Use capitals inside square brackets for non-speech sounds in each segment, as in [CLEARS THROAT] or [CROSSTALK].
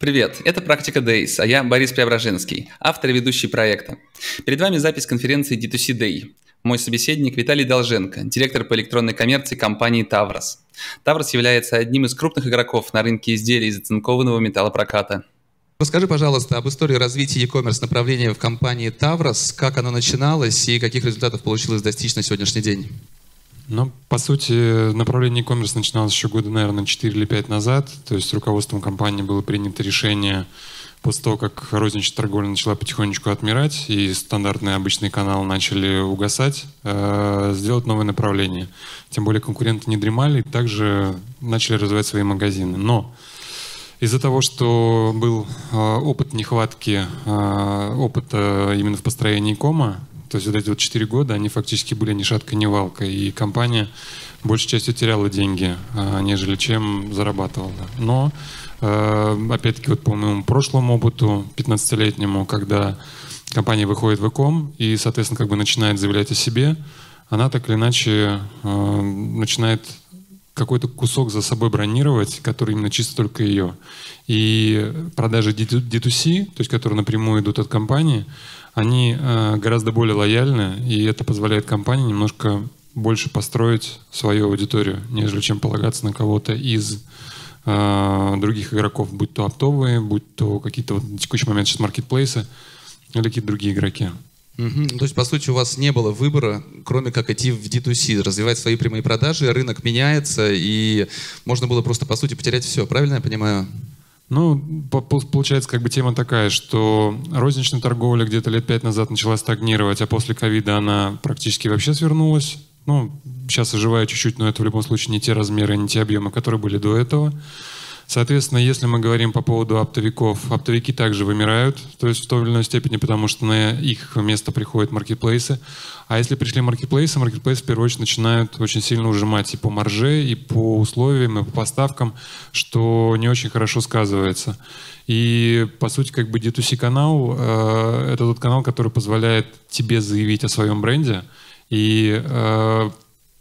Привет, это «Практика Days», а я Борис Преображенский, автор и ведущий проекта. Перед вами запись конференции D2C Day. Мой собеседник Виталий Долженко, директор по электронной коммерции компании «Таврос». «Таврос» является одним из крупных игроков на рынке изделий из оцинкованного металлопроката. Расскажи, пожалуйста, об истории развития e-commerce направления в компании «Таврос», как оно начиналось и каких результатов получилось достичь на сегодняшний день? Ну, по сути, направление e-commerce начиналось еще года, наверное, 4 или 5 назад. То есть руководством компании было принято решение после того, как розничная торговля начала потихонечку отмирать и стандартные обычные каналы начали угасать, э, сделать новое направление. Тем более конкуренты не дремали, также начали развивать свои магазины. Но из-за того, что был э, опыт нехватки, э, опыта именно в построении кома, то есть вот эти вот 4 года, они фактически были ни шатка, ни валка. И компания большей частью теряла деньги, а, нежели чем зарабатывала. Но, а, опять-таки, вот по моему прошлому опыту, 15-летнему, когда компания выходит в ЭКОМ и, соответственно, как бы начинает заявлять о себе, она так или иначе а, начинает какой-то кусок за собой бронировать, который именно чисто только ее. И продажи D2C, то есть которые напрямую идут от компании, они э, гораздо более лояльны, и это позволяет компании немножко больше построить свою аудиторию, нежели чем полагаться на кого-то из э, других игроков, будь то оптовые, будь то какие-то вот на текущий момент сейчас маркетплейсы или какие-то другие игроки. Угу. То есть, по сути, у вас не было выбора, кроме как идти в D2C, развивать свои прямые продажи, рынок меняется, и можно было просто, по сути, потерять все. Правильно я понимаю? Ну, получается, как бы тема такая, что розничная торговля где-то лет пять назад начала стагнировать, а после ковида она практически вообще свернулась. Ну, сейчас оживает чуть-чуть, но это в любом случае не те размеры, не те объемы, которые были до этого. Соответственно, если мы говорим по поводу оптовиков, оптовики также вымирают, то есть в той или иной степени, потому что на их место приходят маркетплейсы. А если пришли маркетплейсы, маркетплейсы в первую очередь начинают очень сильно ужимать и по марже, и по условиям, и по поставкам, что не очень хорошо сказывается. И, по сути, как бы D2C канал э, — это тот канал, который позволяет тебе заявить о своем бренде и э,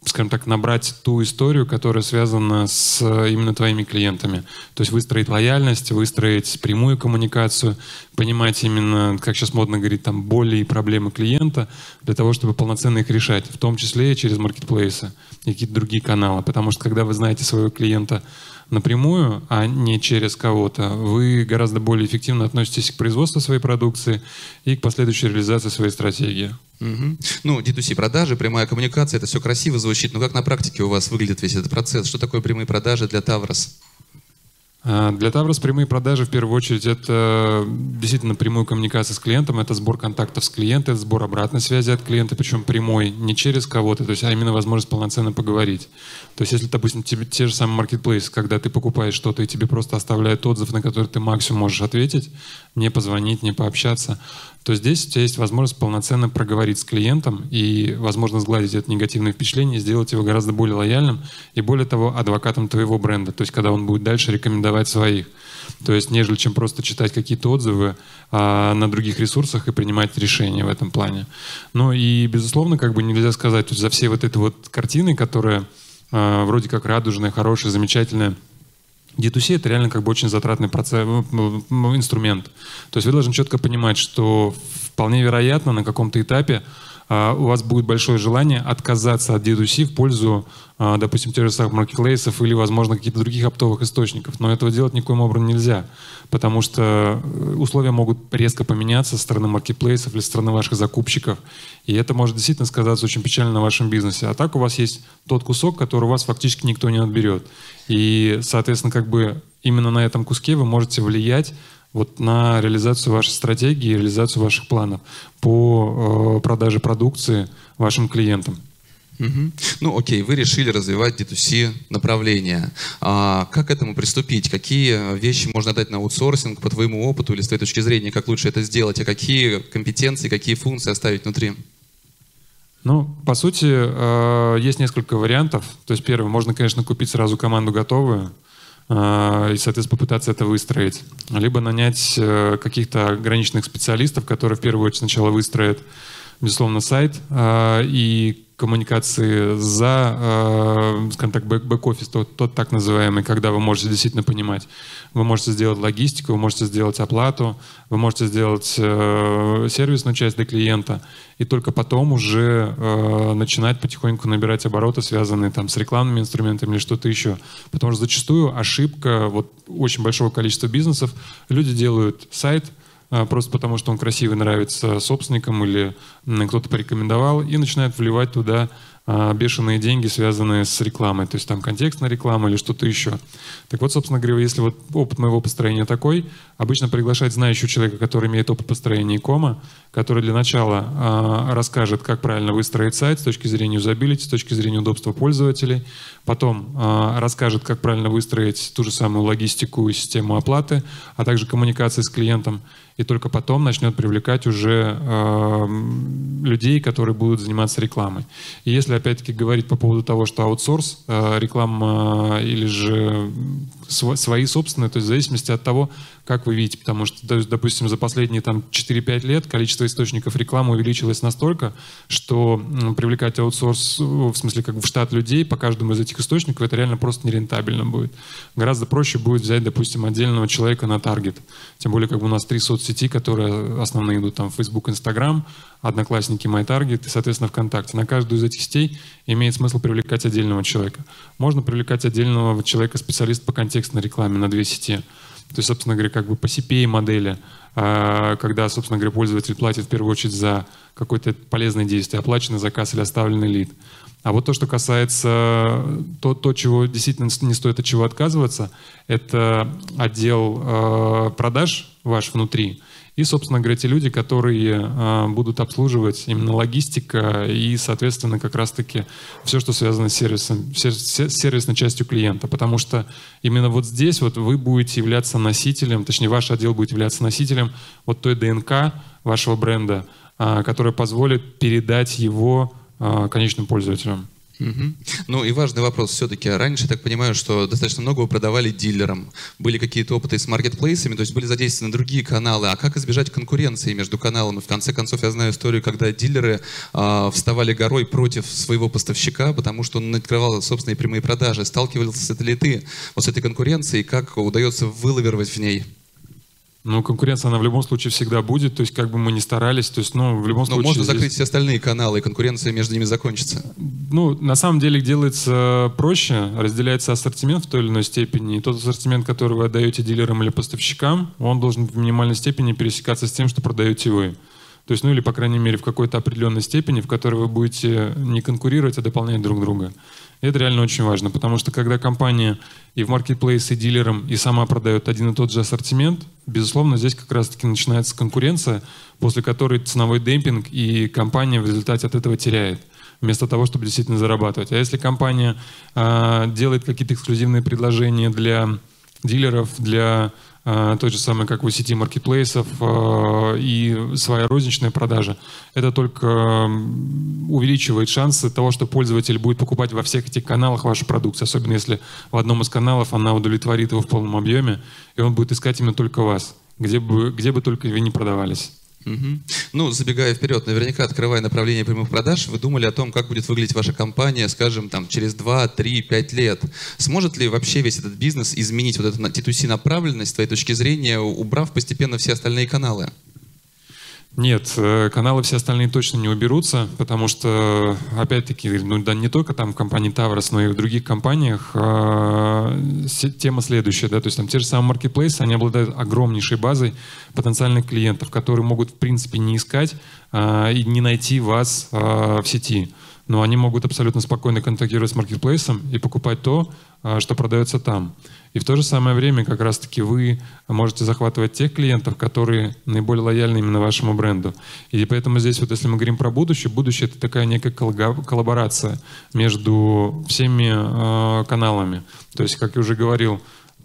скажем так, набрать ту историю, которая связана с э, именно твоими клиентами. То есть выстроить лояльность, выстроить прямую коммуникацию, понимать именно, как сейчас модно говорить, там, боли и проблемы клиента для того, чтобы полноценно их решать, в том числе и через маркетплейсы и какие-то другие каналы. Потому что когда вы знаете своего клиента напрямую, а не через кого-то, вы гораздо более эффективно относитесь к производству своей продукции и к последующей реализации своей стратегии. Угу. Ну, D2C продажи, прямая коммуникация, это все красиво звучит, но как на практике у вас выглядит весь этот процесс? Что такое прямые продажи для Таврос? А, для Таврос прямые продажи в первую очередь это действительно прямую коммуникацию с клиентом, это сбор контактов с клиентом, это сбор обратной связи от клиента, причем прямой, не через кого-то, то есть, а именно возможность полноценно поговорить. То есть если, допустим, тебе, те же самые маркетплейсы, когда ты покупаешь что-то и тебе просто оставляют отзыв, на который ты максимум можешь ответить, не позвонить, не пообщаться, то здесь у тебя есть возможность полноценно проговорить с клиентом и, возможно, сгладить это негативное впечатление, сделать его гораздо более лояльным и, более того, адвокатом твоего бренда, то есть когда он будет дальше рекомендовать своих. То есть, нежели чем просто читать какие-то отзывы а, на других ресурсах и принимать решения в этом плане. Ну и, безусловно, как бы нельзя сказать, то есть за всей вот этой вот картиной, которая а, вроде как радужная, хорошая, замечательная, D2C это реально как бы очень затратный процесс, инструмент. То есть вы должны четко понимать, что вполне вероятно на каком-то этапе у вас будет большое желание отказаться от D2C в пользу, а, допустим, тех же самых маркетплейсов или, возможно, каких-то других оптовых источников. Но этого делать никоим образом нельзя, потому что э, условия могут резко поменяться со стороны маркетплейсов или со стороны ваших закупщиков, и это может действительно сказаться очень печально на вашем бизнесе. А так у вас есть тот кусок, который у вас фактически никто не отберет. И, соответственно, как бы именно на этом куске вы можете влиять вот на реализацию вашей стратегии, реализацию ваших планов по э, продаже продукции вашим клиентам. Угу. Ну, окей, вы решили развивать D2C направление. А как к этому приступить? Какие вещи можно дать на аутсорсинг по твоему опыту или с твоей точки зрения, как лучше это сделать? А какие компетенции, какие функции оставить внутри? Ну, по сути, э, есть несколько вариантов. То есть, первое, можно, конечно, купить сразу команду готовую, и, соответственно, попытаться это выстроить. Либо нанять э, каких-то ограниченных специалистов, которые в первую очередь сначала выстроят, безусловно, сайт а, и коммуникации за, э, скажем так, бэк-офис, тот, тот так называемый, когда вы можете действительно понимать. Вы можете сделать логистику, вы можете сделать оплату, вы можете сделать э, сервисную часть для клиента, и только потом уже э, начинать потихоньку набирать обороты, связанные там с рекламными инструментами или что-то еще. Потому что зачастую ошибка вот очень большого количества бизнесов. Люди делают сайт, просто потому, что он красивый, нравится собственникам или кто-то порекомендовал, и начинает вливать туда а, бешеные деньги, связанные с рекламой, то есть там контекстная реклама или что-то еще. Так вот, собственно говоря, если вот опыт моего построения такой, обычно приглашать знающего человека, который имеет опыт построения кома, который для начала э, расскажет, как правильно выстроить сайт с точки зрения юзабилити, с точки зрения удобства пользователей, потом э, расскажет, как правильно выстроить ту же самую логистику и систему оплаты, а также коммуникации с клиентом, и только потом начнет привлекать уже э, людей, которые будут заниматься рекламой. И если опять-таки говорить по поводу того, что аутсорс, э, реклама э, или же свои собственные, то есть в зависимости от того, как вы видите, потому что, допустим, за последние там 4-5 лет количество источников рекламы увеличилось настолько, что привлекать аутсорс, в смысле как в штат людей по каждому из этих источников, это реально просто нерентабельно будет. Гораздо проще будет взять, допустим, отдельного человека на таргет. Тем более, как бы у нас три соцсети, которые основные идут там Facebook, Instagram, Одноклассники, MyTarget и, соответственно, ВКонтакте. На каждую из этих сетей имеет смысл привлекать отдельного человека. Можно привлекать отдельного человека, специалиста по контекстной рекламе на две сети. То есть, собственно говоря, как бы по CPA модели, а, когда, собственно говоря, пользователь платит в первую очередь за какое-то полезное действие, оплаченный заказ или оставленный лид. А вот то, что касается то, то чего действительно не стоит от чего отказываться, это отдел э, продаж ваш внутри, и, собственно говоря, те люди, которые э, будут обслуживать именно логистика и, соответственно, как раз-таки все, что связано с сервисом, с сервисной частью клиента. Потому что именно вот здесь вот вы будете являться носителем, точнее, ваш отдел будет являться носителем вот той ДНК вашего бренда, э, которая позволит передать его э, конечным пользователям. Угу. Ну и важный вопрос все-таки. Раньше, я так понимаю, что достаточно много вы продавали дилерам. Были какие-то опыты с маркетплейсами, то есть были задействованы другие каналы. А как избежать конкуренции между каналами? В конце концов, я знаю историю, когда дилеры э, вставали горой против своего поставщика, потому что он открывал собственные прямые продажи. Сталкивался ли ты вот с этой конкуренцией? Как удается вылавировать в ней? Ну, конкуренция, она в любом случае всегда будет, то есть как бы мы ни старались, то есть, ну, в любом Но случае... можно закрыть здесь... все остальные каналы, и конкуренция между ними закончится. Ну, на самом деле делается проще, разделяется ассортимент в той или иной степени, и тот ассортимент, который вы отдаете дилерам или поставщикам, он должен в минимальной степени пересекаться с тем, что продаете вы. То есть, ну или, по крайней мере, в какой-то определенной степени, в которой вы будете не конкурировать, а дополнять друг друга. И это реально очень важно, потому что когда компания и в маркетплейс, и дилерам, и сама продает один и тот же ассортимент, безусловно, здесь как раз-таки начинается конкуренция, после которой ценовой демпинг, и компания в результате от этого теряет вместо того, чтобы действительно зарабатывать. А если компания э, делает какие-то эксклюзивные предложения для дилеров, для э, той же самой, как у сети маркетплейсов э, и своя розничная продажа, это только увеличивает шансы того, что пользователь будет покупать во всех этих каналах вашу продукцию, особенно если в одном из каналов она удовлетворит его в полном объеме, и он будет искать именно только вас, где бы, где бы только вы не продавались. Угу. Ну, забегая вперед, наверняка открывая направление прямых продаж, вы думали о том, как будет выглядеть ваша компания, скажем, там, через 2, 3, 5 лет. Сможет ли вообще весь этот бизнес изменить вот эту T2C направленность, с твоей точки зрения, убрав постепенно все остальные каналы? Нет, э, каналы все остальные точно не уберутся, потому что, опять-таки, ну да, не только там в компании Таврос, но и в других компаниях э, тема следующая, да, то есть там те же самые маркетплейсы, они обладают огромнейшей базой потенциальных клиентов, которые могут, в принципе, не искать э, и не найти вас э, в сети. Но они могут абсолютно спокойно контактировать с маркетплейсом и покупать то, что продается там. И в то же самое время как раз-таки вы можете захватывать тех клиентов, которые наиболее лояльны именно вашему бренду. И поэтому здесь вот если мы говорим про будущее, будущее это такая некая коллаборация между всеми э, каналами. То есть, как я уже говорил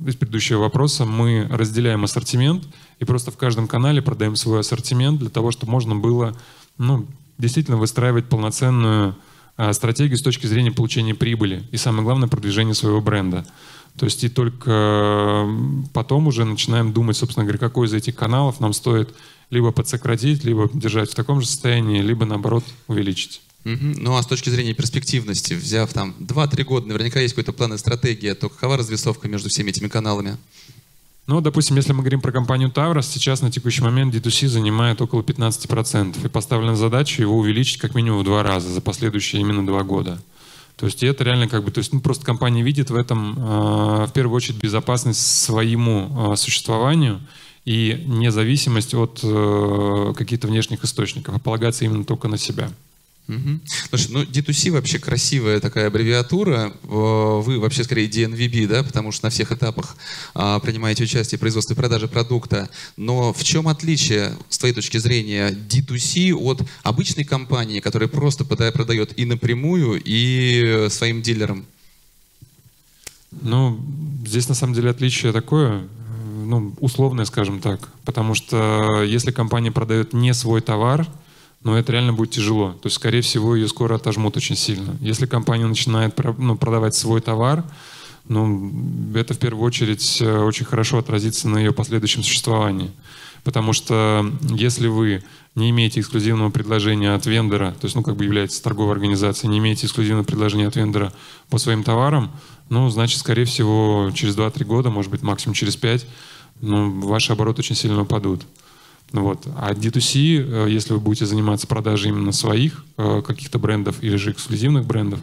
из предыдущего вопроса, мы разделяем ассортимент и просто в каждом канале продаем свой ассортимент для того, чтобы можно было ну, действительно выстраивать полноценную стратегию с точки зрения получения прибыли и самое главное продвижения своего бренда. То есть и только потом уже начинаем думать, собственно говоря, какой из этих каналов нам стоит либо подсократить, либо держать в таком же состоянии, либо наоборот увеличить. Угу. Ну а с точки зрения перспективности, взяв там 2-3 года, наверняка есть какой-то план и стратегия, то какова развесовка между всеми этими каналами? Ну, допустим, если мы говорим про компанию Таврос, сейчас на текущий момент D2C занимает около 15%. И поставлена задача его увеличить как минимум в два раза за последующие именно два года. То есть это реально как бы, то есть ну, просто компания видит в этом э, в первую очередь безопасность своему э, существованию и независимость от э, каких-то внешних источников, а полагаться именно только на себя. Угу. Слушай, ну D2C вообще красивая такая аббревиатура. Вы вообще скорее DNVB, да, потому что на всех этапах а, принимаете участие в производстве и продаже продукта. Но в чем отличие, с твоей точки зрения, D2C от обычной компании, которая просто продает и напрямую, и своим дилерам? Ну, здесь на самом деле отличие такое, ну, условное, скажем так. Потому что если компания продает не свой товар, но это реально будет тяжело. То есть, скорее всего, ее скоро отожмут очень сильно. Если компания начинает ну, продавать свой товар, ну, это в первую очередь э, очень хорошо отразится на ее последующем существовании. Потому что если вы не имеете эксклюзивного предложения от вендора, то есть, ну, как бы являетесь торговой организацией, не имеете эксклюзивного предложения от вендора по своим товарам, ну, значит, скорее всего, через 2-3 года, может быть, максимум через 5, ну, ваши обороты очень сильно упадут. Вот. А D2C, э, если вы будете заниматься продажей именно своих э, каких-то брендов или же эксклюзивных брендов,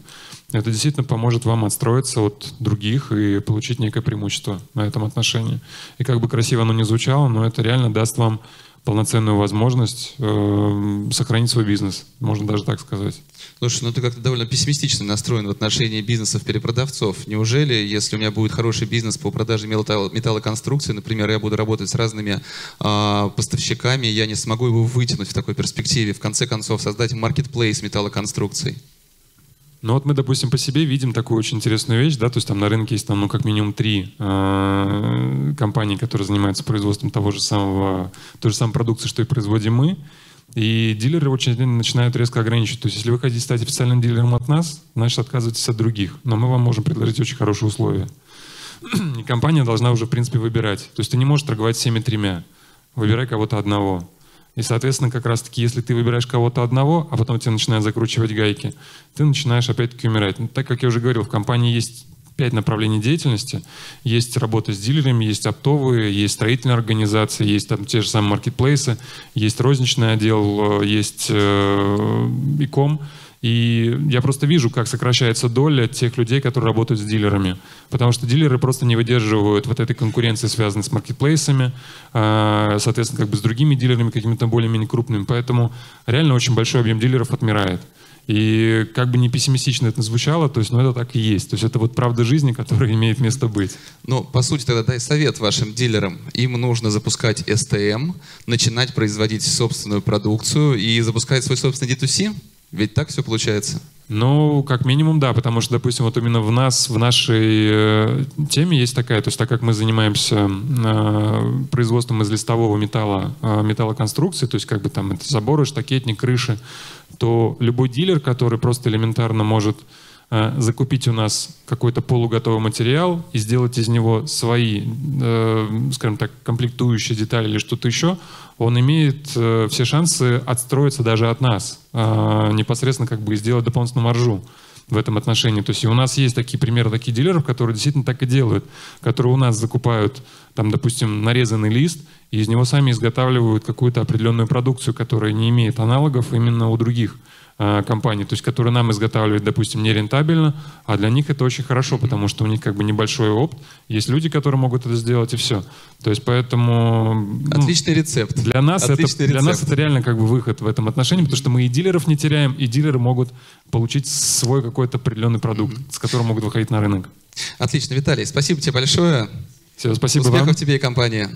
это действительно поможет вам отстроиться от других и получить некое преимущество на этом отношении. И как бы красиво оно ни звучало, но это реально даст вам полноценную возможность э, сохранить свой бизнес, можно даже так сказать. Слушай, ну ты как-то довольно пессимистично настроен в отношении бизнесов перепродавцов. Неужели, если у меня будет хороший бизнес по продаже металл, металлоконструкции, например, я буду работать с разными э, поставщиками, я не смогу его вытянуть в такой перспективе, в конце концов создать маркетплейс металлоконструкций? Ну вот мы, допустим, по себе видим такую очень интересную вещь, да, то есть там на рынке есть там, ну, как минимум три э, компании, которые занимаются производством того же самого, той же самой продукции, что и производим мы, и дилеры очень начинают резко ограничивать. То есть если вы хотите стать официальным дилером от нас, значит отказывайтесь от других, но мы вам можем предложить очень хорошие условия. [CLEARS THROAT] И компания должна уже, в принципе, выбирать. То есть ты не можешь торговать всеми тремя. Выбирай кого-то одного. И, соответственно, как раз-таки, если ты выбираешь кого-то одного, а потом тебе начинают закручивать гайки, ты начинаешь опять-таки умирать. Ну, так как я уже говорил, в компании есть пять направлений деятельности. Есть работа с дилерами, есть оптовые, есть строительные организации, есть там те же самые маркетплейсы, есть розничный отдел, э, есть э, иком. И я просто вижу, как сокращается доля тех людей, которые работают с дилерами. Потому что дилеры просто не выдерживают вот этой конкуренции, связанной с маркетплейсами, а, соответственно, как бы с другими дилерами, какими-то более-менее крупными. Поэтому реально очень большой объем дилеров отмирает. И как бы не пессимистично это звучало, то есть, ну, это так и есть. То есть это вот правда жизни, [LAUGHS] которая имеет место быть. Ну, по сути, тогда дай совет вашим дилерам. Им нужно запускать STM, начинать производить собственную продукцию и запускать свой собственный D2C? Ведь так все получается? Ну, как минимум, да, потому что, допустим, вот именно в нас, в нашей э, теме есть такая, то есть так как мы занимаемся э, производством из листового металла, э, металлоконструкции, то есть как бы там это заборы, штакетник, крыши, то любой дилер, который просто элементарно может закупить у нас какой-то полуготовый материал и сделать из него свои, э, скажем так, комплектующие детали или что-то еще, он имеет э, все шансы отстроиться даже от нас, непосредственно как бы сделать дополнительную маржу в этом отношении. То есть и у нас есть такие примеры таких дилеров, которые действительно так и делают, которые у нас закупают, там, допустим, нарезанный лист, и из него сами изготавливают какую-то определенную продукцию, которая не имеет аналогов именно у других Э, компаний, то есть которые нам изготавливают, допустим, нерентабельно, а для них это очень хорошо, потому что у них как бы небольшой опыт, есть люди, которые могут это сделать и все. То есть поэтому... Ну, Отличный рецепт. Для нас, Отличный это, рецепт. для нас это реально как бы выход в этом отношении, потому что мы и дилеров не теряем, и дилеры могут получить свой какой-то определенный продукт, с которым могут выходить на рынок. Отлично, Виталий, спасибо тебе большое. Все, спасибо Успехов вам. тебе и компании.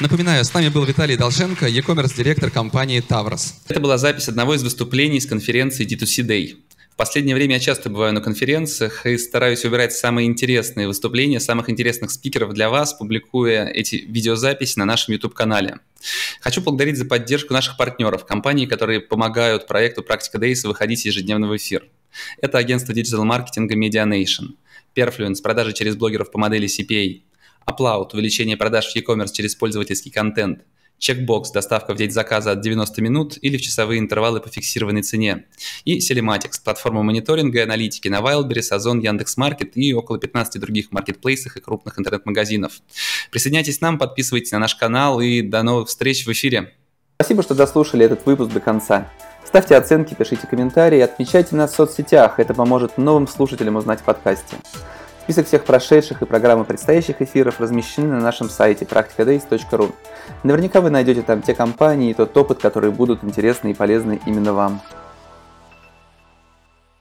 Напоминаю, с нами был Виталий Долженко, e-commerce директор компании Таврос. Это была запись одного из выступлений с конференции D2C Day. В последнее время я часто бываю на конференциях и стараюсь выбирать самые интересные выступления самых интересных спикеров для вас, публикуя эти видеозаписи на нашем YouTube-канале. Хочу поблагодарить за поддержку наших партнеров, компаний, которые помогают проекту Практика Days выходить ежедневно в эфир. Это агентство диджитал-маркетинга Medianation, Perfluence, продажи через блогеров по модели CPA, Upload – увеличение продаж в e-commerce через пользовательский контент. Checkbox – доставка в день заказа от 90 минут или в часовые интервалы по фиксированной цене. И Selematics – платформа мониторинга и аналитики на Wildberries, Озон, Яндекс.Маркет и около 15 других маркетплейсах и крупных интернет-магазинов. Присоединяйтесь к нам, подписывайтесь на наш канал и до новых встреч в эфире. Спасибо, что дослушали этот выпуск до конца. Ставьте оценки, пишите комментарии, отмечайте нас в соцсетях, это поможет новым слушателям узнать в подкасте. Список всех прошедших и программы предстоящих эфиров размещены на нашем сайте practicadays.ru. Наверняка вы найдете там те компании и тот опыт, которые будут интересны и полезны именно вам.